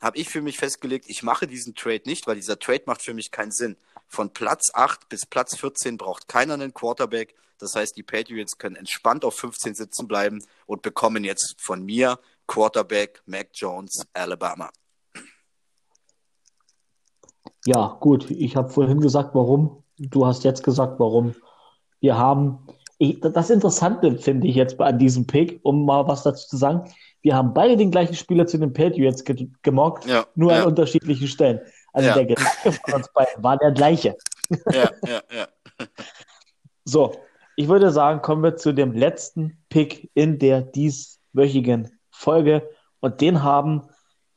Habe ich für mich festgelegt, ich mache diesen Trade nicht, weil dieser Trade macht für mich keinen Sinn. Von Platz 8 bis Platz 14 braucht keiner einen Quarterback. Das heißt, die Patriots können entspannt auf 15 sitzen bleiben und bekommen jetzt von mir Quarterback Mac Jones, Alabama. Ja, gut. Ich habe vorhin gesagt, warum. Du hast jetzt gesagt, warum. Wir haben, ich, das Interessante finde ich jetzt an diesem Pick, um mal was dazu zu sagen. Wir haben beide den gleichen Spieler zu den Patriots ge gemockt, ja, nur ja. an unterschiedlichen Stellen. Also ja. der Gedanke von uns beiden war der gleiche. Ja, ja, ja. <laughs> So, ich würde sagen, kommen wir zu dem letzten Pick in der dieswöchigen Folge. Und den haben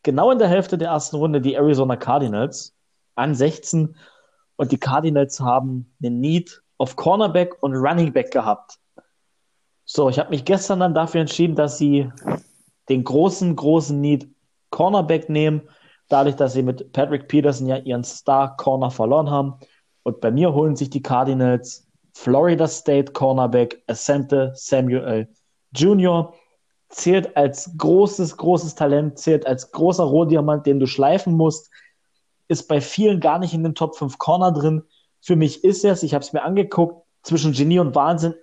genau in der Hälfte der ersten Runde die Arizona Cardinals an 16. Und die Cardinals haben einen Need auf Cornerback und Running Back gehabt. So, ich habe mich gestern dann dafür entschieden, dass sie den großen, großen Need Cornerback nehmen, dadurch, dass sie mit Patrick Peterson ja ihren Star Corner verloren haben. Und bei mir holen sich die Cardinals Florida State Cornerback Asante Samuel Jr zählt als großes, großes Talent, zählt als großer Rohdiamant, den du schleifen musst, ist bei vielen gar nicht in den Top 5 Corner drin. Für mich ist es, ich habe es mir angeguckt, zwischen Genie und Wahnsinn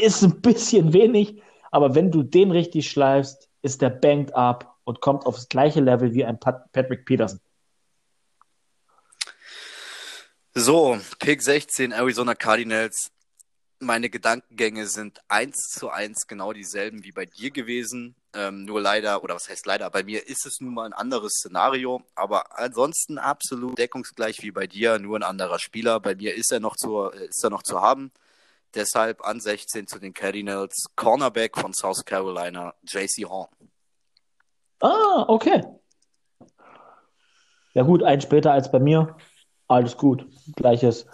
ist ein bisschen <laughs> wenig, aber wenn du den richtig schleifst, ist der banked up und kommt aufs gleiche Level wie ein Pat Patrick Peterson. So, Pick 16, Arizona Cardinals. Meine Gedankengänge sind eins zu eins genau dieselben wie bei dir gewesen. Ähm, nur leider, oder was heißt leider, bei mir ist es nun mal ein anderes Szenario, aber ansonsten absolut deckungsgleich wie bei dir, nur ein anderer Spieler. Bei mir ist er noch zu, ist er noch zu haben. Deshalb an 16 zu den Cardinals, Cornerback von South Carolina, JC Horn. Ah, okay. Ja gut, ein später als bei mir. Alles gut. Gleiches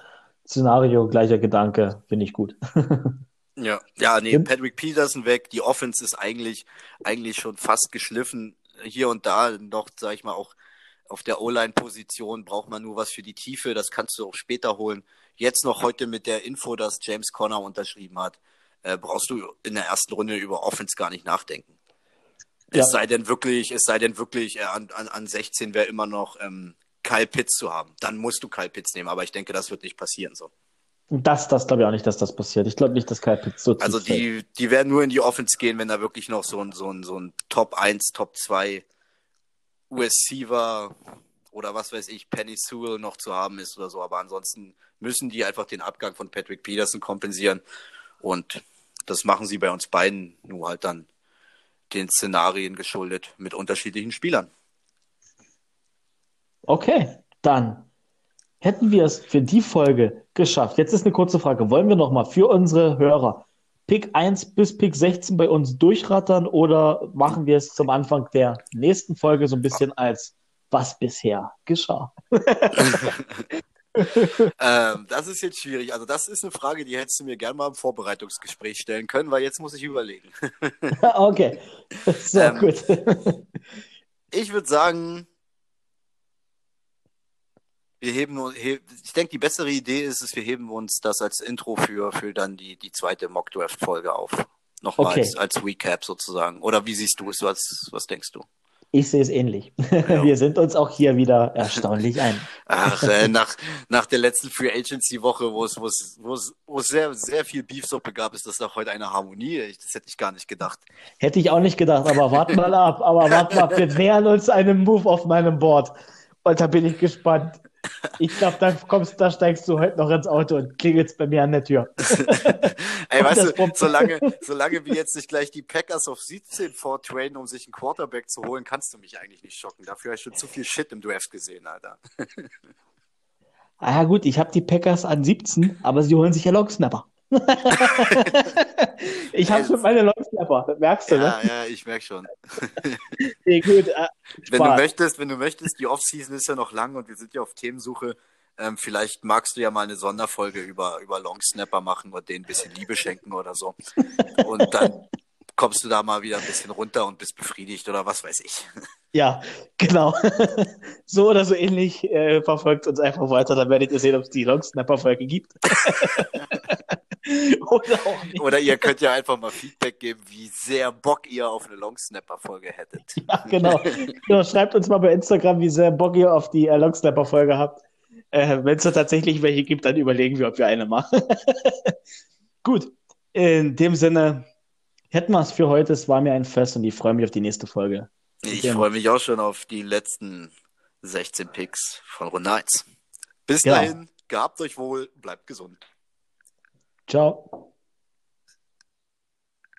Szenario, gleicher Gedanke, finde ich gut. <laughs> ja, ja, nee, Patrick Peterson weg. Die Offense ist eigentlich, eigentlich schon fast geschliffen. Hier und da noch, sag ich mal, auch auf der O-Line-Position braucht man nur was für die Tiefe. Das kannst du auch später holen. Jetzt noch heute mit der Info, dass James Conner unterschrieben hat, äh, brauchst du in der ersten Runde über Offense gar nicht nachdenken. Ja. Es sei denn wirklich, es sei denn wirklich, äh, an, an, an 16 wäre immer noch ähm, Kyle Pitts zu haben. Dann musst du Kyle Pitts nehmen, aber ich denke, das wird nicht passieren so. Das, das glaube ich auch nicht, dass das passiert. Ich glaube nicht, dass Kyle Pitts so Also die, die werden nur in die Offense gehen, wenn da wirklich noch so ein, so ein, so ein Top 1, Top 2 Receiver oder was weiß ich, Penny Sewell noch zu haben ist oder so. Aber ansonsten müssen die einfach den Abgang von Patrick Peterson kompensieren. Und das machen sie bei uns beiden nur halt dann den Szenarien geschuldet mit unterschiedlichen Spielern. Okay, dann hätten wir es für die Folge geschafft. Jetzt ist eine kurze Frage. Wollen wir nochmal für unsere Hörer Pick 1 bis Pick 16 bei uns durchrattern oder machen wir es zum Anfang der nächsten Folge so ein bisschen als was bisher geschah? <laughs> ähm, das ist jetzt schwierig. Also das ist eine Frage, die hättest du mir gerne mal im Vorbereitungsgespräch stellen können, weil jetzt muss ich überlegen. <laughs> okay, sehr ähm, gut. ich würde sagen, wir heben nur, ich denke, die bessere Idee ist es, wir heben uns das als Intro für, für dann die, die zweite Mock Draft Folge auf. Nochmal okay. als, als Recap sozusagen. Oder wie siehst du es? Was, was denkst du? Ich sehe es ähnlich. Ja. <laughs> Wir sind uns auch hier wieder erstaunlich <laughs> ein. Ach, äh, nach, nach der letzten Free Agency Woche, wo es, wo es, wo es, wo es sehr, sehr viel Beefsuppe gab, ist das doch heute eine Harmonie. Das hätte ich gar nicht gedacht. Hätte ich auch nicht gedacht, aber warte mal ab. Aber warte mal ab. Wir <laughs> nähern uns einem Move auf meinem Board. Und da bin ich gespannt. Ich glaube, da kommst, da steigst du heute noch ins Auto und klingelst bei mir an der Tür. <laughs> Ey, weißt du, solange, solange wir jetzt nicht gleich die Packers auf 17 vortraden, um sich einen Quarterback zu holen, kannst du mich eigentlich nicht schocken. Dafür habe ich schon zu viel Shit im Draft gesehen, Alter. ah ja gut, ich habe die Packers an 17, aber sie holen sich ja Longsnapper. Ich habe schon meine Longsnapper, das merkst du, ja, ne? Ja, ich merke schon. <laughs> nee, gut, äh, wenn du möchtest, wenn du möchtest, die Offseason ist ja noch lang und wir sind ja auf Themensuche. Ähm, vielleicht magst du ja mal eine Sonderfolge über, über Longsnapper machen und denen ein bisschen Liebe schenken oder so. Und dann kommst du da mal wieder ein bisschen runter und bist befriedigt oder was weiß ich. <laughs> Ja, genau. <laughs> so oder so ähnlich äh, verfolgt uns einfach weiter, dann werdet ihr sehen, ob es die Longsnapper-Folge gibt. <laughs> oder auch nicht. Oder ihr könnt ja einfach mal Feedback geben, wie sehr Bock ihr auf eine Longsnapper-Folge hättet. Ja, genau. genau. Schreibt uns mal bei Instagram, wie sehr Bock ihr auf die äh, Longsnapper-Folge habt. Äh, Wenn es da tatsächlich welche gibt, dann überlegen wir, ob wir eine machen. Gut, in dem Sinne, hätten wir es für heute. Es war mir ein Fest und ich freue mich auf die nächste Folge. Ich ja. freue mich auch schon auf die letzten 16 Picks von Runde 1. Bis ja. dahin, gehabt euch wohl, bleibt gesund. Ciao.